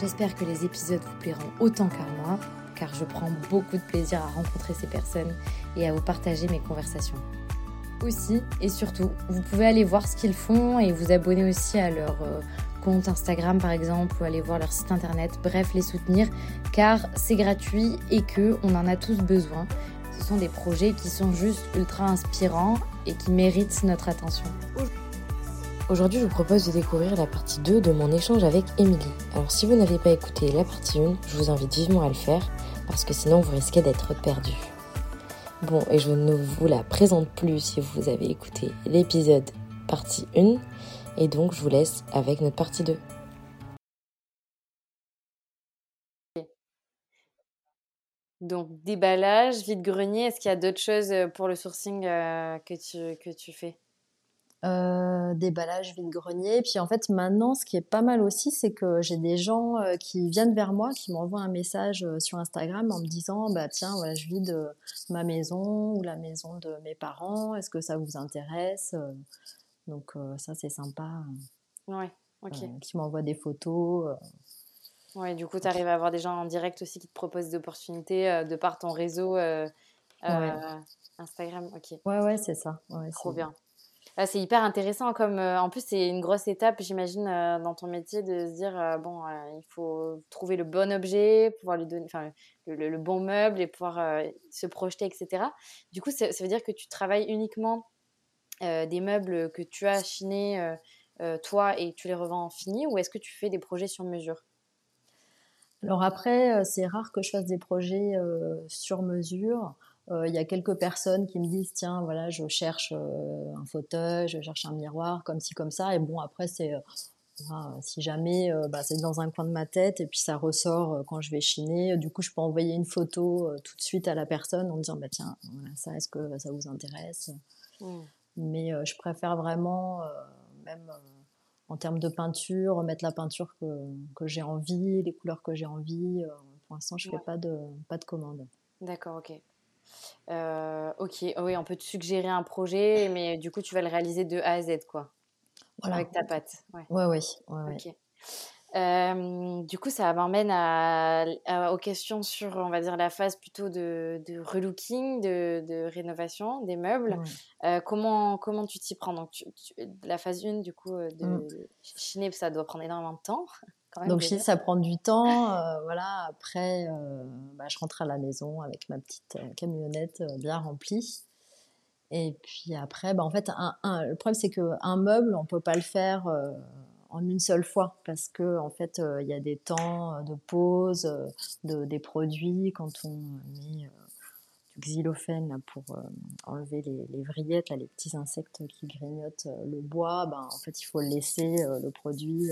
J'espère que les épisodes vous plairont autant qu'à moi, car je prends beaucoup de plaisir à rencontrer ces personnes et à vous partager mes conversations. Aussi et surtout, vous pouvez aller voir ce qu'ils font et vous abonner aussi à leur euh, compte Instagram par exemple ou aller voir leur site internet, bref les soutenir car c'est gratuit et que on en a tous besoin. Ce sont des projets qui sont juste ultra inspirants et qui méritent notre attention. Aujourd'hui, je vous propose de découvrir la partie 2 de mon échange avec Émilie. Alors, si vous n'avez pas écouté la partie 1, je vous invite vivement à le faire, parce que sinon vous risquez d'être perdu. Bon, et je ne vous la présente plus si vous avez écouté l'épisode partie 1, et donc je vous laisse avec notre partie 2. Donc, déballage, vide-grenier, est-ce qu'il y a d'autres choses pour le sourcing euh, que, tu, que tu fais? Euh, déballage vide-grenier. Puis en fait, maintenant, ce qui est pas mal aussi, c'est que j'ai des gens euh, qui viennent vers moi, qui m'envoient un message euh, sur Instagram en me disant, bah tiens, voilà, je vide ma maison ou la maison de mes parents. Est-ce que ça vous intéresse Donc ça, c'est sympa. Ouais, ok. qui m'envoient des photos. Ouais, du coup, tu arrives à avoir des gens en direct aussi qui te proposent des opportunités de par ton réseau Instagram. Ok. Ouais, ouais, c'est ça. Ouais, Trop bien. Ah, c'est hyper intéressant. Comme euh, en plus, c'est une grosse étape, j'imagine, euh, dans ton métier, de se dire euh, bon, il faut trouver le bon objet, pouvoir lui donner, le, bon meuble et pouvoir se projeter, etc. Du coup, ça, veut dire que tu travailles uniquement des meubles que tu as chinés toi et tu les revends en fini, ou est-ce que tu fais des projets sur mesure? Alors après, c'est rare que je fasse des projets sur mesure. Euh, il y a quelques personnes qui me disent tiens voilà je cherche euh, un fauteuil, je cherche un miroir comme ci comme ça. Et bon après c'est euh, si jamais bah, c'est dans un coin de ma tête et puis ça ressort quand je vais chiner du coup je peux envoyer une photo tout de suite à la personne en disant bah tiens voilà ça est-ce que ça vous intéresse? Mmh. mais je préfère vraiment même en termes de peinture mettre la peinture que, que j'ai envie les couleurs que j'ai envie pour l'instant je fais pas de pas de commande. D'accord ok euh, ok, oh oui, on peut te suggérer un projet, mais du coup, tu vas le réaliser de A à Z, quoi. Voilà. Avec ta patte. Ouais, ouais, ouais. ouais, euh, du coup, ça m'emmène à, aux questions sur, on va dire, la phase plutôt de, de relooking, de, de, rénovation des meubles. Euh, comment, comment tu t'y prends? Donc, la phase 1, du coup, de mmh. chiner, ça doit prendre énormément de temps. Donc je ça prend du temps. Euh, voilà. Après, euh, bah, je rentre à la maison avec ma petite euh, camionnette bien remplie. Et puis après, bah, en fait, un, le problème c'est qu'un meuble, on peut pas le faire en une seule fois parce que en fait, il y a des temps de pause, de, des produits quand on met du xylophène pour enlever les, les vrillettes, les petits insectes qui grignotent le bois. Ben, en fait, il faut laisser le produit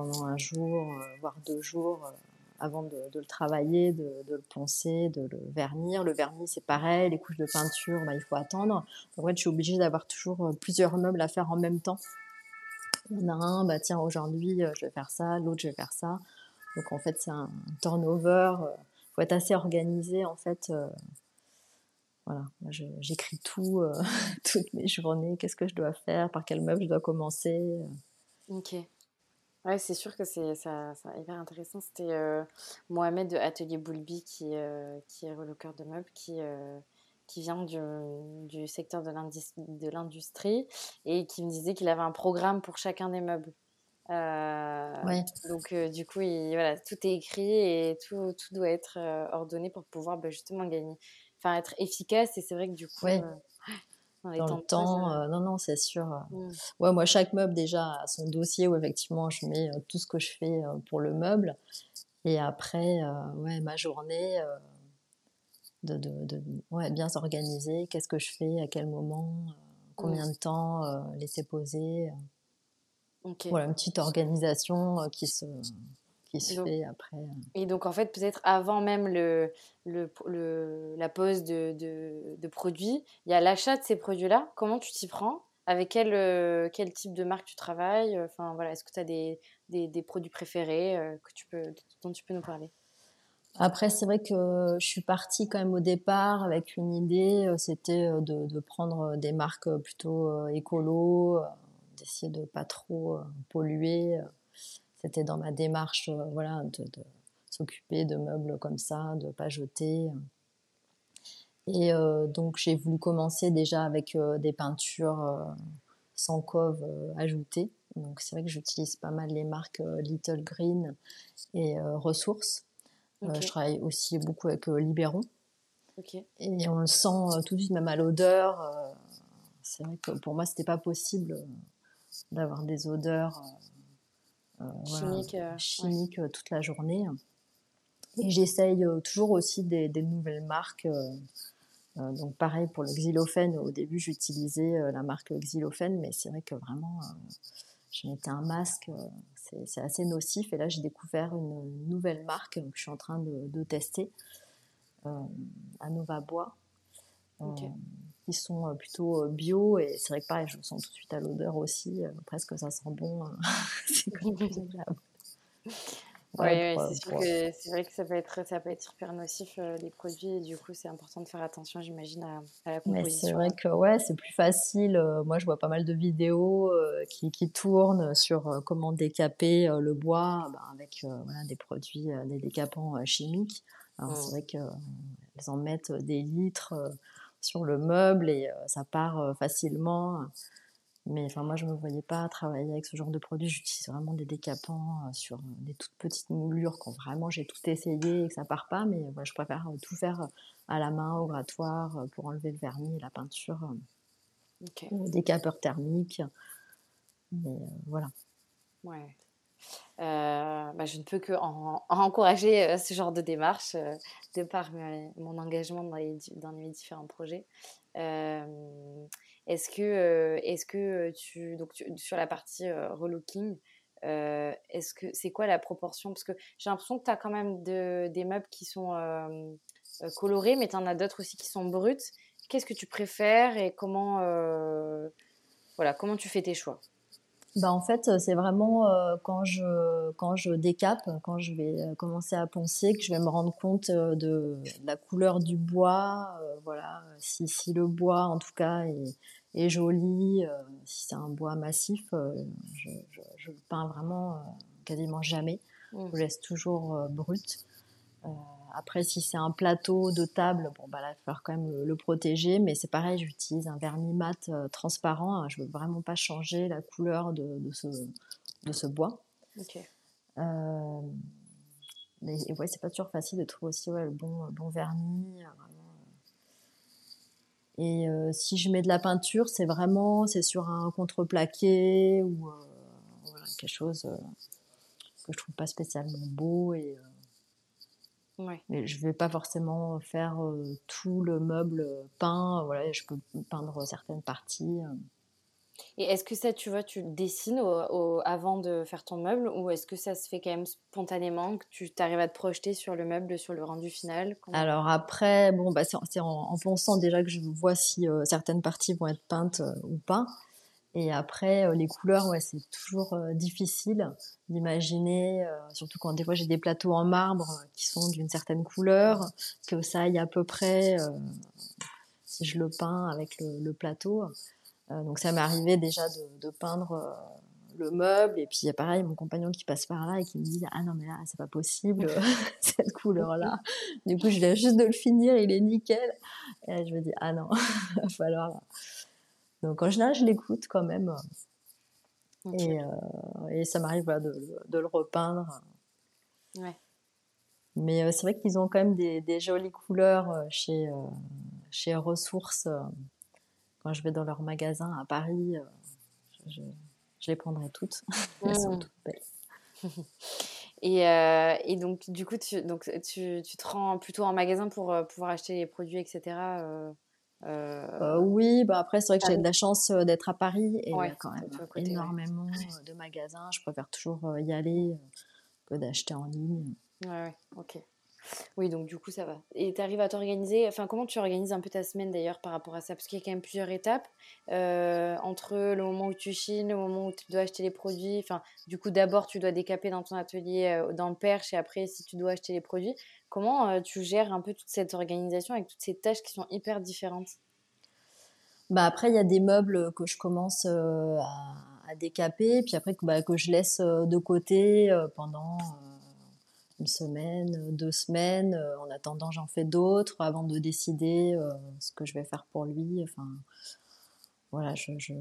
pendant un jour, euh, voire deux jours euh, avant de, le travailler, de, le poncer, de le vernir. Le vernis, c'est pareil. Les couches de peinture, bah, il faut attendre. En fait, je suis obligée d'avoir toujours plusieurs meubles à faire en même temps. En a un, bah, tiens, aujourd'hui, je vais faire ça, l'autre, je vais faire ça. Donc, en fait, c'est un turnover. Il faut être assez organisé, en fait. Voilà, j'écris tout, toutes mes journées, qu'est-ce que je dois faire, par quel meuble je dois commencer? Ok. Ouais, c'est sûr que c'est ça, ça, hyper intéressant. C'était euh, Mohamed de Atelier Boulby, qui, euh, qui est reloqueur de meubles, qui, euh, qui vient du, du secteur de l'industrie et qui me disait qu'il avait un programme pour chacun des meubles. Ouais. Donc, du coup, il, voilà, tout est écrit et tout, tout doit être ordonné pour pouvoir bah, justement gagner, enfin être efficace. Et c'est vrai que du coup, ouais dans, le temps. Euh, non, non, c'est sûr. Mmh. Ouais, moi, chaque meuble déjà a son dossier où effectivement je mets euh, tout ce que je fais euh, pour le meuble. Et après, ouais, ma journée, de, de, de ouais, bien s'organiser. Qu'est-ce que je fais, à quel moment, combien mmh. de temps laisser poser. Voilà, une petite organisation qui se qui se fait après. Et donc, en fait, peut-être avant même le, le, le la pose de, de, de produits, il y a l'achat de ces produits-là. Comment tu t'y prends? Avec quel, euh, quel type de marque tu travailles? Enfin voilà, est-ce que tu as des, des, des, produits préférés euh, que tu peux, dont tu peux nous parler? Après, c'est vrai que je suis partie quand même au départ avec une idée, euh, c'était de, de, prendre des marques plutôt écolo, d'essayer de pas trop polluer. C'était dans ma démarche, voilà, de, de s'occuper de meubles comme ça, de pas jeter. Et euh, donc j'ai voulu commencer déjà avec euh, des peintures euh, sans cove ajoutées. Donc c'est vrai que j'utilise pas mal les marques Little Green et Ressources. je travaille aussi beaucoup avec Libéron. Et on le sent tout de suite même à l'odeur. c'est vrai que pour moi c'était pas possible d'avoir des odeurs chimiques, chimiques toute la journée. Et j'essaye toujours aussi des, des nouvelles marques. Euh, donc pareil pour le xylophène, au début j'utilisais euh, la marque xylophène, mais c'est vrai que vraiment euh, je mettais un masque, c'est assez nocif. Et là j'ai découvert une, nouvelle marque que je suis en train de, tester, à Nova Bois. Qui sont plutôt bio et c'est vrai que pareil je le sens tout de suite à l'odeur aussi presque ça sent bon c'est ouais, c'est sûr que c'est vrai que ça peut être, ça peut être super nocif euh, les produits et du coup c'est important de faire attention, j'imagine, à, la composition. C'est vrai que ouais, c'est plus facile. Euh, moi, je vois pas mal de vidéos euh, qui, qui, tournent sur comment décaper le bois ben, avec voilà, des produits, des décapants chimiques. C'est mmh. vrai qu'ils en mettent des litres sur le meuble et ça part facilement. Mais enfin, moi, je ne me voyais pas travailler avec ce genre de produit. J'utilise vraiment des décapants euh, sur des toutes petites moulures quand vraiment j'ai tout essayé et que ça part pas. Mais je préfère euh, tout faire euh, à la main, au grattoir, pour enlever le vernis et la peinture. Des décapeurs thermiques. Mais voilà. Ouais. Bah, je ne peux que en, encourager ce genre de démarche de par mon engagement dans les, différents projets. Est-ce que, est-ce que tu, donc sur la partie relooking, est-ce que c'est quoi la proportion? Parce que j'ai l'impression que tu as quand même de, des meubles qui sont colorés, mais tu en as d'autres aussi qui sont bruts. Qu'est-ce que tu préfères et comment, voilà, comment tu fais tes choix? Bah en fait, c'est vraiment quand je quand je décape, quand je vais commencer à poncer, que je vais me rendre compte de, la couleur du bois. voilà, si, si le bois, en tout cas, est, est joli. Euh, si c'est un bois massif, euh, je, je, le peins vraiment euh, quasiment jamais. Mmh. Je laisse toujours brut. Après, si c'est un plateau de table, bon, bah là, il va falloir quand même le, protéger. Mais c'est pareil, j'utilise un vernis mat transparent. Je veux vraiment pas changer la couleur de, de, ce, de ce bois. mais ouais, c'est pas toujours facile de trouver aussi ouais, le bon, bon vernis. Et euh, si je mets de la peinture, c'est vraiment c'est sur un contreplaqué ou euh, voilà, quelque chose euh, que je trouve pas spécialement beau et ouais. mais je vais pas forcément faire tout le meuble peint. Voilà, je peux peindre certaines parties. Et est-ce que ça, tu vois, tu dessines au, avant de faire ton meuble ou est-ce que ça se fait quand même spontanément, que tu arrives à te projeter sur le meuble, sur le rendu final? Alors après, bon, bah, c'est en, pensant déjà que je vois si euh, certaines parties vont être peintes euh, ou pas. Et après, euh, les couleurs, ouais, c'est toujours difficile d'imaginer, surtout quand des fois j'ai des plateaux en marbre qui sont d'une certaine couleur, que ça aille à peu près si je le peins avec le plateau. Euh, donc ça m'est arrivé déjà de, peindre euh, le meuble. Et puis pareil mon compagnon qui passe par là et qui me dit ah non mais là c'est pas possible cette couleur là du coup je viens juste de le finir il est nickel. Et je me dis ah non va falloir donc en général je l'écoute quand même et, euh, et, ça m'arrive de, de, le repeindre ouais. mais c'est vrai qu'ils ont quand même des, des jolies couleurs chez chez Ressources quand je vais dans leur magasin à Paris, euh, je, les prendrai toutes. Elles sont mmh. toutes belles. Et, euh, et, donc, du coup, tu, donc, tu, tu, te rends plutôt en magasin pour euh, pouvoir acheter les produits, etc. oui, bah après, c'est vrai que j'ai de la chance d'être à Paris et il y a quand même énormément de magasins. Je préfère toujours y aller peu d'acheter en ligne. Ouais, ouais, ok. Oui, donc du coup, ça va. Et tu arrives à t'organiser, enfin, comment tu organises un peu ta semaine d'ailleurs par rapport à ça? Parce qu'il y a quand même plusieurs étapes euh, entre le moment où tu chines, le moment où tu dois acheter les produits. Enfin, du coup, d'abord, tu dois décaper dans ton atelier, euh, dans le perche, et après, si tu dois acheter les produits. Comment euh, tu gères un peu toute cette organisation avec toutes ces tâches qui sont hyper différentes? Bah après, il y a des meubles que je commence à, à, décaper, puis après bah, que je laisse de côté pendant une semaine, deux semaines. Euh, en attendant, j'en fais d'autres avant de décider euh, ce que je vais faire pour lui. Enfin, voilà, je,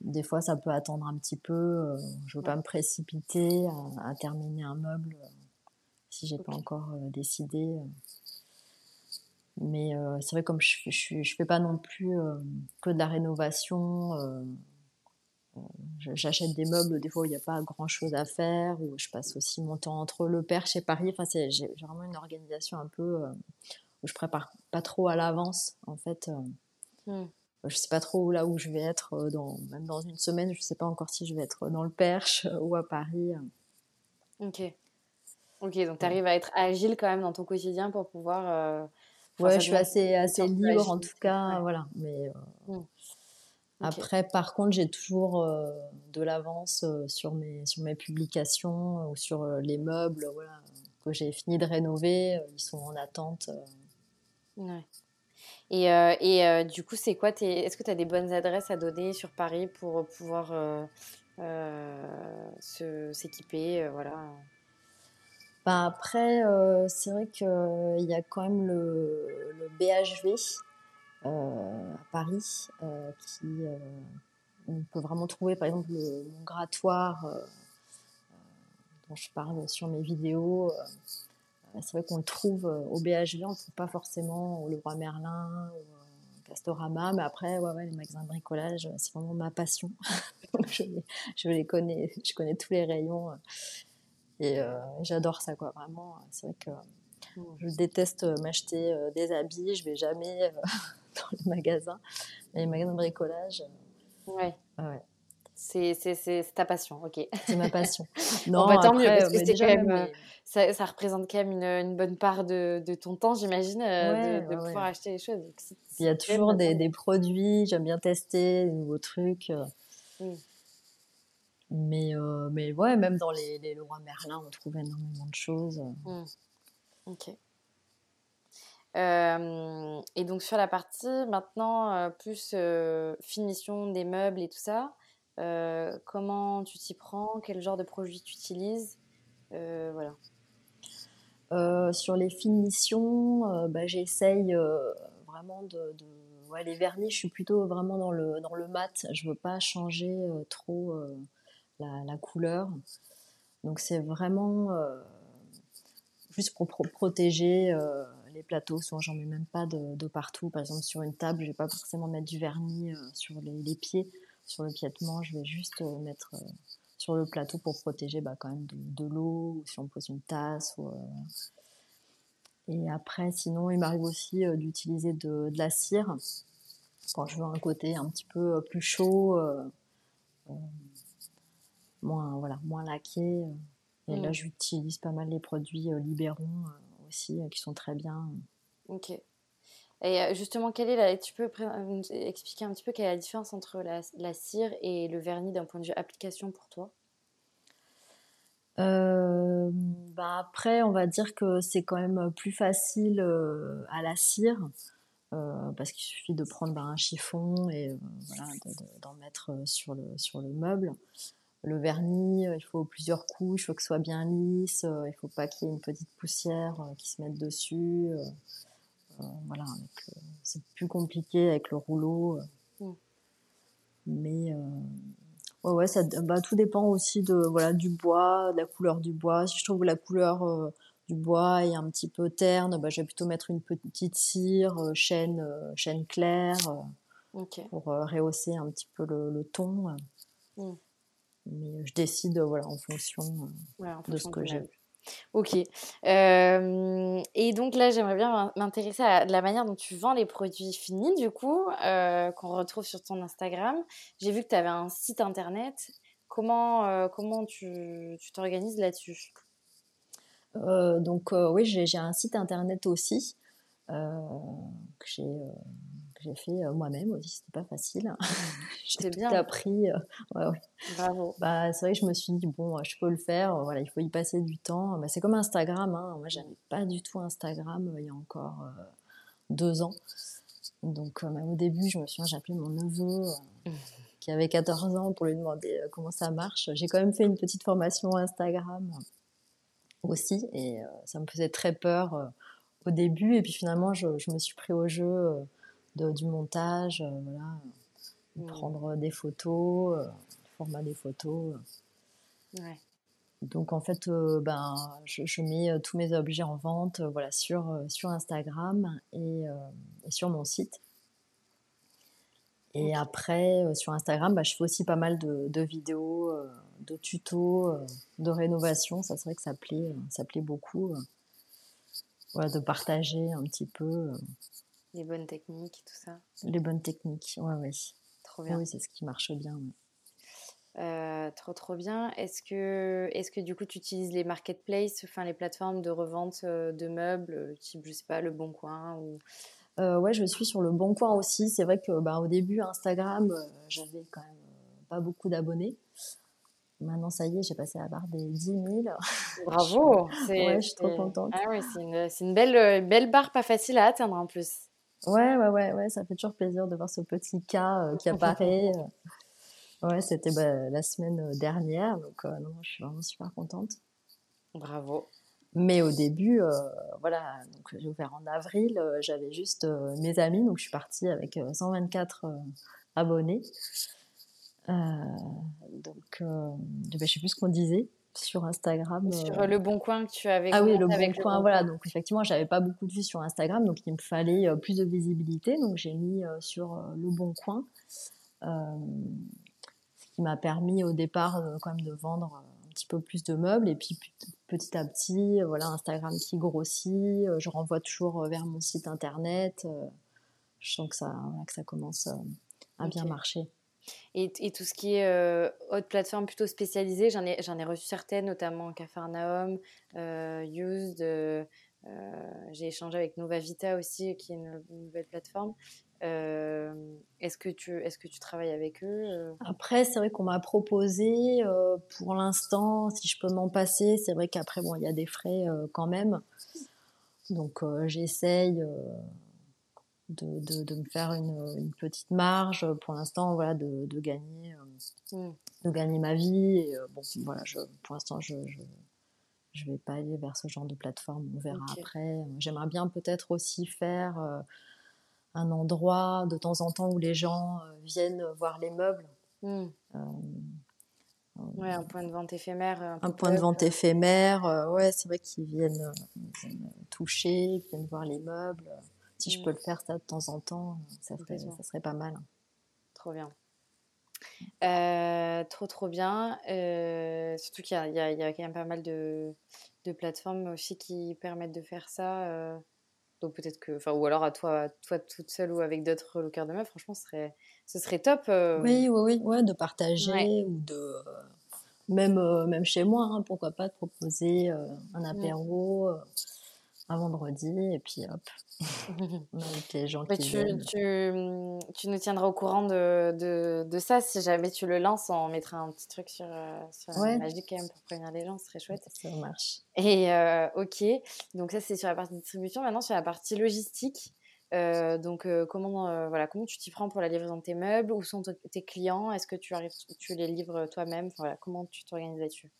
des fois, ça peut attendre un petit peu. Euh, je veux pas me précipiter à, terminer un meuble si j'ai pas encore décidé. Mais c'est vrai, comme je, je, je, fais pas non plus que de la rénovation J'achète des meubles des fois où il n'y a pas grand chose à faire, où je passe aussi mon temps entre le Perche et Paris. Enfin, j'ai vraiment une organisation un peu euh, où je prépare pas trop à l'avance. En fait, euh, hmm. je sais pas trop là où je vais être, euh, dans, même dans une semaine, je sais pas encore si je vais être dans le Perche ou à Paris. Ok. Ok, donc tu arrives à être agile quand même dans ton quotidien pour pouvoir. ouais, je suis assez, assez libre en tout cas, voilà. Mais. Hmm. Après, par contre, j'ai toujours euh, de l'avance euh, sur, mes, sur mes publications euh, ou sur les meubles voilà, que j'ai fini de rénover. ils sont en attente. Ouais. Et, et du coup, c'est quoi Est-ce que tu as des bonnes adresses à donner sur Paris pour pouvoir s'équiper voilà? Bah après, c'est vrai qu'il y a quand même le, BHV euh, à Paris, euh, qui euh, on peut vraiment trouver par exemple le, mon grattoir dont je parle sur mes vidéos. c'est vrai qu'on le trouve au BHV, on ne trouve pas forcément au Leroy Merlin ou Castorama, mais après, ouais, ouais, les magasins de bricolage, c'est vraiment ma passion. les, je, les, connais, je connais tous les rayons et j'adore ça, quoi. Vraiment, c'est vrai que je déteste m'acheter des habits, je vais jamais dans les magasins, les magasins de bricolage. Ouais. ouais. C'est ta passion, ok. C'est ma passion. Non, bah, tant mieux, parce que quand même, euh, ça, ça, représente quand même une, une bonne part de, de ton temps, j'imagine, euh, de, de pouvoir acheter les choses. Il y a toujours des, des, produits, j'aime bien tester des nouveaux trucs. Euh. Mm. Mais, mais ouais, même dans les, les Leroy Merlin, on trouve énormément de choses. Mm. Ok. Euh, et donc sur la partie maintenant euh, plus euh, finition des meubles et tout ça, comment tu t'y prends? Quel genre de produit tu utilises? Voilà. sur les finitions, bah, j'essaye vraiment de, Ouais, les vernis, je suis plutôt vraiment dans le, dans le mat. Je veux pas changer trop la, couleur. Donc c'est vraiment juste pour protéger les plateaux, souvent j'en mets même pas de, partout. Par exemple, sur une table, je vais pas forcément mettre du vernis euh, sur les, pieds. Sur le piétement, je vais juste euh, mettre euh, sur le plateau pour protéger bah, quand même de, l'eau, si on pose une tasse. Et après, sinon, il m'arrive aussi d'utiliser de, la cire quand je veux un côté un petit peu plus chaud, moins, voilà, moins laqué. Et là, mmh. j'utilise pas mal les produits libéraux euh, qui sont très bien. Ok. Et euh, justement, quelle est la, tu peux expliquer un petit peu quelle est la différence entre la, cire et le vernis d'un point de vue application pour toi? Euh, bah après, on va dire que c'est quand même plus facile à la cire parce qu'il suffit de prendre bah, un chiffon et voilà, d'en mettre sur le, sur le meuble le vernis, euh, il faut plusieurs couches, il faut que ce soit bien lisse, euh, il ne faut pas qu'il y ait une petite poussière euh, qui se mette dessus. voilà, c'est plus compliqué avec le rouleau. Mm. Mais ouais, ouais, ça, bah, tout dépend aussi de voilà du bois, de la couleur du bois. Si je trouve que la couleur du bois est un petit peu terne, bah, je vais plutôt mettre une petite cire, chêne, chêne clair, pour rehausser un petit peu le, ton. Mm mais je décide voilà, en fonction, euh, de ce que j'ai. Ok. Euh, et donc là, j'aimerais bien m'intéresser à la manière dont tu vends les produits finis, du coup, euh, qu'on retrouve sur ton Instagram. J'ai vu que tu avais un site internet. Comment, comment tu t'organises là-dessus? Donc oui, j'ai un site internet aussi que j'ai j'ai fait moi-même aussi, c'était pas facile. j'ai bien appris. ouais, ouais. Bravo. Bah, c'est vrai que je me suis dit, bon, je peux le faire, voilà, il faut y passer du temps. Bah, c'est comme Instagram, hein. moi j'avais pas du tout Instagram il y a encore deux ans. Donc même au début, je me souviens, j'ai appelé mon neveu qui avait 14 ans pour lui demander comment ça marche. J'ai quand même fait une petite formation Instagram aussi et ça me faisait très peur au début. Et puis finalement, je, je me suis pris au jeu du montage, euh, voilà, mmh. prendre des photos, euh, format des photos. Donc en fait, euh, ben, je, mets tous mes objets en vente voilà, sur, sur Instagram et, sur mon site. Et après, sur Instagram, bah, je fais aussi pas mal de, vidéos, de tutos, de rénovation. Ça, c'est vrai que ça plaît, ça plaît beaucoup. Voilà, de partager un petit peu les bonnes techniques, tout ça. Les bonnes techniques, ouais, ouais. Trop bien. Oui, c'est ce qui marche bien. Euh, trop trop bien. Est-ce que, est que du coup tu utilises les marketplaces, enfin les plateformes de revente euh, de meubles, euh, type je sais pas le Bon Coin ou ouais, je suis sur le Bon Coin aussi. C'est vrai que bah, au début Instagram, j'avais quand même pas beaucoup d'abonnés. Maintenant, ça y est, j'ai passé la barre des 10 000. Bravo! ouais, je suis trop contente. Ah oui, c'est une, une, belle, belle barre, pas facile à atteindre en plus. Ouais, ouais, ouais, ouais, ça fait toujours plaisir de voir ce petit cas euh, qui apparaît. Euh. ouais, c'était bah, la semaine euh, dernière, donc non, je suis vraiment super contente. Bravo. Mais au début, voilà, donc j'ai ouvert en avril, j'avais juste mes amis, donc je suis partie avec 124 abonnés. donc, je sais plus ce qu'on disait sur Instagram. Sur euh, le Bon Coin que tu avais. Ah oui, le Bon Coin, voilà. Donc effectivement, j'avais pas beaucoup de vues sur Instagram, donc il me fallait euh, plus de visibilité. Donc j'ai mis euh, sur le Bon Coin, ce qui m'a permis au départ quand même de vendre un petit peu plus de meubles. Et puis petit à petit, voilà, Instagram qui grossit, je renvoie toujours vers mon site internet. je sens que ça, que ça commence à bien marcher. Et, tout ce qui est euh, haute plateforme plutôt spécialisée, j'en ai, j'en ai reçu certaines, notamment Cafarnaum, euh, Used. Euh, j'ai échangé avec Nova Vita aussi, qui est une, nouvelle plateforme. est-ce, que tu, est-ce que tu travailles avec eux Après, c'est vrai qu'on m'a proposé, pour l'instant, si je peux m'en passer, c'est vrai qu'après, bon, il y a des frais quand même. Donc, j'essaye de, de, me faire une, une, petite marge pour l'instant voilà de, de gagner euh, mm. de gagner ma vie et euh, bon voilà je, pour l'instant je, je, je vais pas aller vers ce genre de plateforme on verra après j'aimerais bien peut-être aussi faire euh, un endroit de temps en temps où les gens viennent voir les meubles mm. Ouais, un point de vente éphémère. Un, point de vente éphémère, ouais, c'est vrai qu'ils viennent, viennent, toucher, viennent voir les meubles. Si je peux le faire ça de temps en temps, ça serait, ça serait pas mal. Trop bien. Euh, trop trop bien. Euh, surtout qu'il y, y, y, a quand même pas mal de, de, plateformes aussi qui permettent de faire ça. Euh. donc peut-être que, enfin, ou alors à toi, toi toute seule ou avec d'autres lockers de meufs, franchement, ce serait, ce serait top. Oui, oui, oui, ouais, de partager ou de même même chez moi, hein, pourquoi pas de proposer un apéro un vendredi et puis hop, avec les gens qui tu, tu, tu, nous tiendras au courant de, de, de, ça. Si jamais tu le lances, on mettra un petit truc sur, euh, sur ouais. Magic quand même pour prévenir les gens, ce serait chouette. Ça marche. Et euh, ok, donc ça c'est sur la partie distribution. Maintenant sur la partie logistique. Euh, donc comment voilà comment tu t'y prends pour la livraison de tes meubles? Où sont tes clients? Est-ce que tu arrives tu les livres toi-même? Voilà comment tu t'organises là-dessus?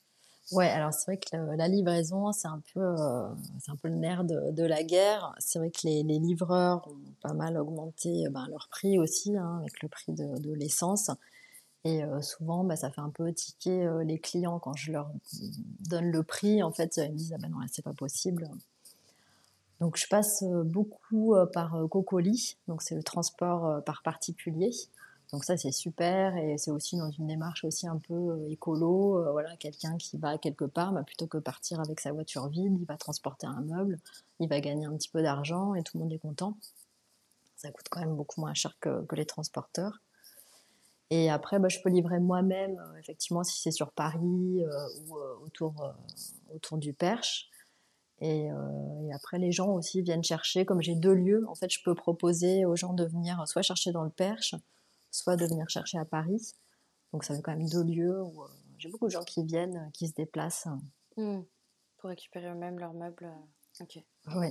Ouais, alors c'est vrai que la, livraison, c'est un peu, euh, c'est un peu le nerf de, la guerre. C'est vrai que les, livreurs ont pas mal augmenté ben, leur prix aussi, hein, avec le prix de, l'essence. Et euh, souvent, bah, ça fait un peu tiquer euh, les clients quand je leur donne le prix. En fait, ils me disent ah ben non, là, c'est pas possible. Donc, je passe beaucoup par Cocoli. Donc, c'est le transport par particulier. Donc ça, c'est super et c'est aussi dans une démarche aussi un peu euh, écolo. Euh, voilà, quelqu'un qui va quelque part, bah, plutôt que partir avec sa voiture vide, il va transporter un meuble, il va gagner un petit peu d'argent et tout le monde est content. Ça coûte quand même beaucoup moins cher que, les transporteurs. Et après, bah, je peux livrer moi-même, effectivement, si c'est sur Paris ou autour, autour du Perche. Et, et, après, les gens aussi viennent chercher. Comme j'ai deux lieux, en fait, je peux proposer aux gens de venir soit chercher dans le Perche, soit de venir chercher à Paris. Donc ça fait quand même deux lieux où euh, j'ai beaucoup de gens qui viennent, euh, qui se déplacent. Mmh. Pour récupérer eux-mêmes leurs meubles. Euh, ok. Oui.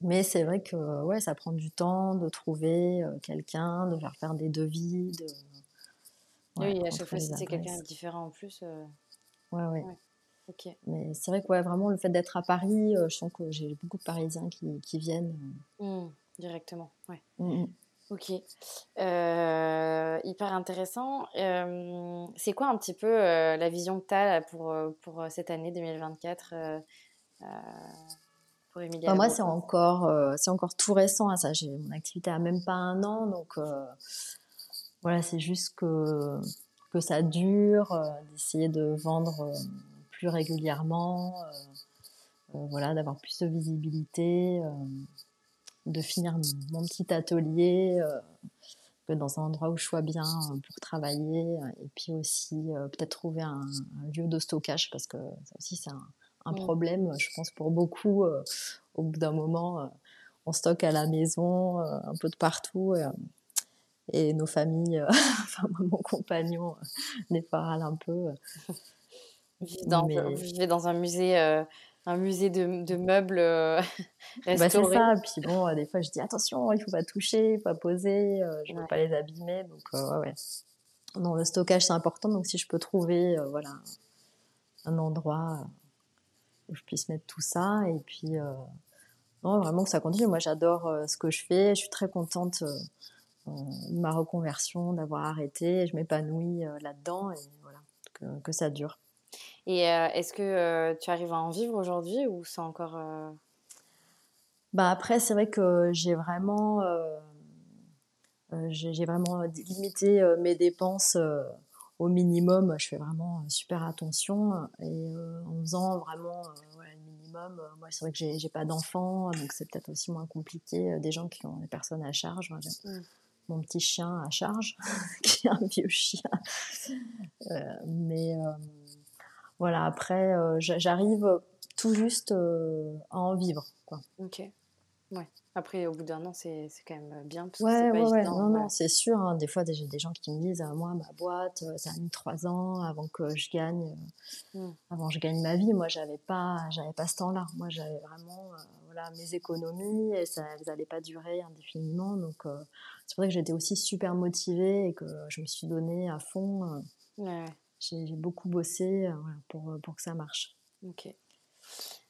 Mais c'est vrai que ouais, ça prend du temps de trouver quelqu'un, de faire faire des devis. De... oui, à chaque fois, si c'est quelqu'un différent en plus. Ouais, ouais. Ok. Mais c'est vrai que ouais, vraiment, le fait d'être à Paris, je sens que j'ai beaucoup de Parisiens qui, qui viennent. Mmh, directement, ouais. Mmh, Ok, euh, hyper intéressant. Euh, c'est quoi un petit peu euh, la vision que tu as pour, pour cette année 2024 pour Emilia Moi, c'est encore, c'est encore tout récent. Hein, ça. J'ai, mon activité a même pas un an, donc voilà, c'est juste que, que ça dure, d'essayer de vendre plus régulièrement, voilà, d'avoir plus de visibilité de finir mon petit atelier euh, dans un endroit où je sois bien euh, pour travailler et puis aussi euh, peut-être trouver un, lieu de stockage parce que ça aussi c'est un, problème je pense pour beaucoup au bout d'un moment on stocke à la maison un peu de partout et nos familles enfin mon compagnon fois râle un peu dans, dans un musée un musée de, de meubles euh, bah, c'est ça. Puis bon, euh, des fois, je dis attention, il faut pas toucher, il faut pas poser, euh, je ne veux pas les abîmer. Donc, ouais, ouais. Non, le stockage, c'est important. Donc, si je peux trouver voilà, un endroit où je puisse mettre tout ça. Et puis, non, vraiment que ça continue. Moi, j'adore ce que je fais. Je suis très contente de ma reconversion, d'avoir arrêté. Je m'épanouis là-dedans et voilà, que, que ça dure. Et euh, est-ce que euh, tu arrives à en vivre aujourd'hui ou c'est encore. Euh bah après, c'est vrai que j'ai vraiment, j'ai vraiment limité mes dépenses au minimum. Je fais vraiment super attention et en faisant vraiment le minimum. moi, c'est vrai que j'ai pas d'enfants, donc c'est peut-être aussi moins compliqué. des gens qui ont des personnes à charge. Mmh. Mon petit chien à charge, qui est un vieux chien. mais voilà, après, euh, j'arrive tout juste euh, à en vivre. Quoi. Ok. Ouais. Après, au bout d'un an, c'est quand même bien. Parce ouais, que ouais, Non, non, c'est sûr. Hein. Des fois, j'ai des gens qui me disent euh, Moi, ma boîte, ça a mis trois ans avant que je gagne, mmh. avant je gagne ma vie. Moi, j'avais pas, j'avais pas ce temps-là. Moi, j'avais vraiment voilà, mes économies et ça n'allait pas durer indéfiniment. Donc, c'est vrai que j'étais aussi super motivée et que je me suis donnée à fond. ouais j'ai beaucoup bossé euh, pour, euh, pour que ça marche. Ok.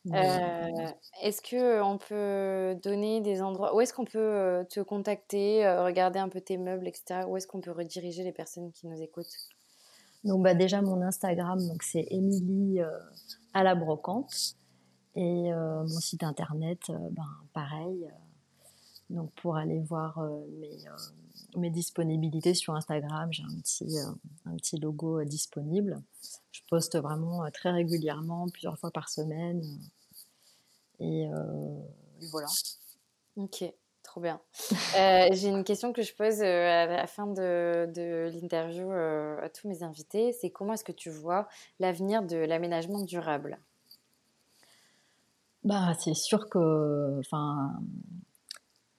Euh, est-ce que on peut donner des endroits où est-ce qu'on peut te contacter, regarder un peu tes meubles, etc. Où est-ce qu'on peut rediriger les personnes qui nous écoutent? Donc bah déjà mon Instagram, donc c'est Émilie à la brocante et mon site internet, ben pareil. Donc pour aller voir mes mes disponibilités sur Instagram. J'ai un petit, euh, un petit logo euh, disponible. Je poste vraiment euh, très régulièrement, plusieurs fois par semaine. Et, voilà. Ok, trop bien. J'ai une question que je pose à la fin de, de l'interview à tous mes invités. C'est comment est-ce que tu vois l'avenir de l'aménagement durable? Bah, c'est sûr que, enfin,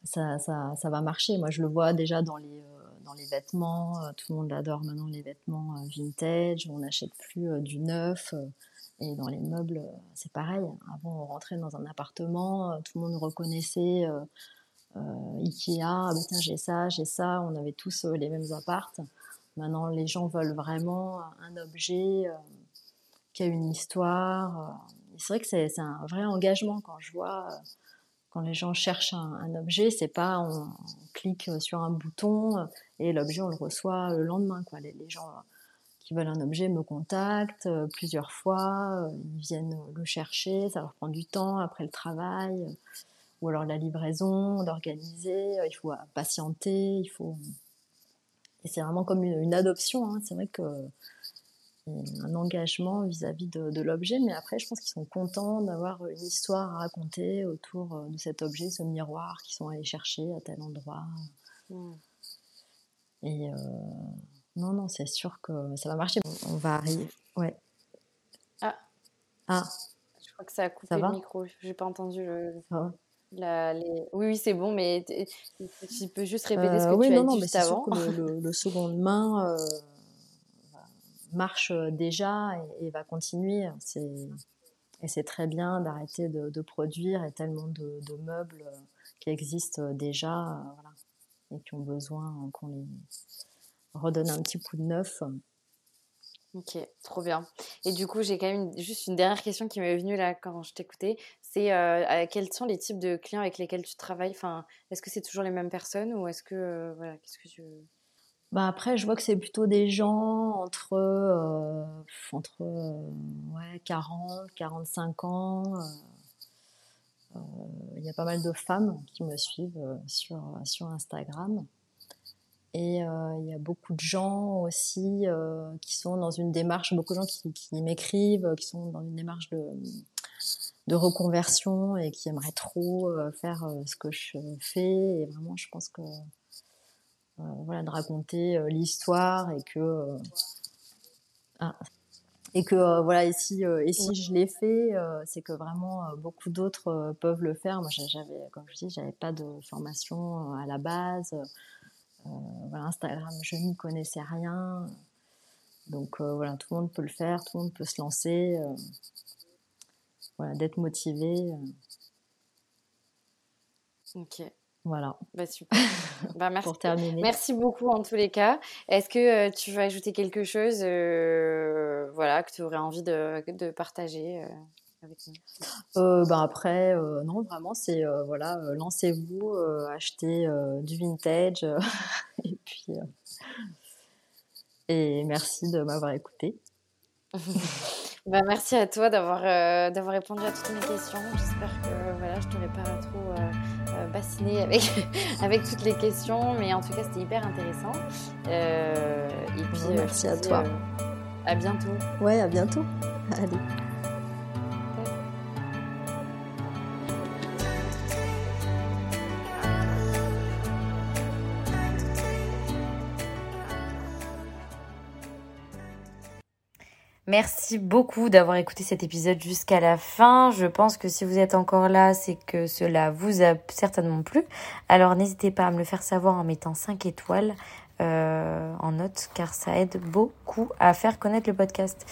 ça, ça, va marcher. Moi, je le vois déjà dans les, euh, dans les vêtements. Euh, tout le monde adore maintenant les vêtements euh, vintage. On n'achète plus du neuf. Et dans les meubles, c'est pareil. Avant, on rentrait dans un appartement, tout le monde reconnaissait Ikea. Ah, bah, j'ai ça, j'ai ça. On avait tous les mêmes appartes. Maintenant, les gens veulent vraiment un objet qui a une histoire. C'est vrai que c'est un vrai engagement quand je vois quand les gens cherchent un, objet, c'est pas on, clique sur un bouton et l'objet on le reçoit le lendemain. Les, gens qui veulent un objet me contactent euh, plusieurs fois, euh, ils viennent le chercher, ça leur prend du temps après le travail, ou alors la livraison, d'organiser, il faut patienter, il faut. Et c'est vraiment comme une, adoption. Hein. C'est vrai que un engagement vis-à-vis de, l'objet, mais après, je pense qu'ils sont contents d'avoir une histoire à raconter autour euh, de cet objet, ce miroir qu'ils sont allés chercher à tel endroit. Hmm. Et euh, non, non, c'est sûr que ça va marcher. On va arriver. Ouais. Ah. Ah. Je crois que ça a coupé le micro. J'ai pas entendu le. La, les... Oui, oui, c'est bon, mais tu peux juste répéter ce que tu as dit juste avant. le, le, second main euh, marche déjà et, va continuer. Et c'est très bien d'arrêter de, produire et tellement de, meubles qui existent déjà voilà, et qui ont besoin qu'on les redonne un petit coup de neuf. Ok, trop bien. Et du coup, j'ai quand même juste une dernière question qui m'est venue là quand je t'écoutais. C'est euh, quels sont les types de clients avec lesquels tu travailles? Enfin, Est-ce que c'est toujours les mêmes personnes ou est-ce que. Euh, voilà, qu'est-ce que tu. Bah après, je vois que c'est plutôt des gens entre, euh, entre ouais, 40, 45 ans. Il y a pas mal de femmes qui me suivent sur, sur Instagram. Et euh, il y a beaucoup de gens aussi euh, qui sont dans une démarche, beaucoup de gens qui, qui m'écrivent, qui sont dans une démarche de, de reconversion et qui aimeraient trop euh, faire ce que je fais. Et vraiment, je pense que voilà, de raconter l'histoire et que ah, et que voilà et si et si je l'ai fait c'est que vraiment beaucoup d'autres peuvent le faire moi j'avais comme je dis j'avais pas de formation à la base euh, voilà, Instagram, je n'y connaissais rien. Donc euh, voilà, tout le monde peut le faire, tout le monde peut se lancer. Euh, voilà, d'être motivé. Ok. Voilà. Bah, super. Bah, merci. Pour terminer. Merci beaucoup en tous les cas. Est-ce que tu veux ajouter quelque chose voilà, que tu aurais envie de, de partager euh, ben après, euh, non, vraiment, c'est euh, voilà, lancez-vous, achetez du vintage, et puis et merci de m'avoir écouté. ben, merci à toi d'avoir d'avoir répondu à toutes mes questions. J'espère que voilà, je t'aurais pas trop bassiné avec avec toutes les questions, mais en tout cas, c'était hyper intéressant. et puis, merci à toi. à bientôt. Ouais, à bientôt. Allez. Merci beaucoup d'avoir écouté cet épisode jusqu'à la fin. Je pense que si vous êtes encore là, c'est que cela vous a certainement plu. Alors n'hésitez pas à me le faire savoir en mettant 5 étoiles euh, en note car ça aide beaucoup à faire connaître le podcast.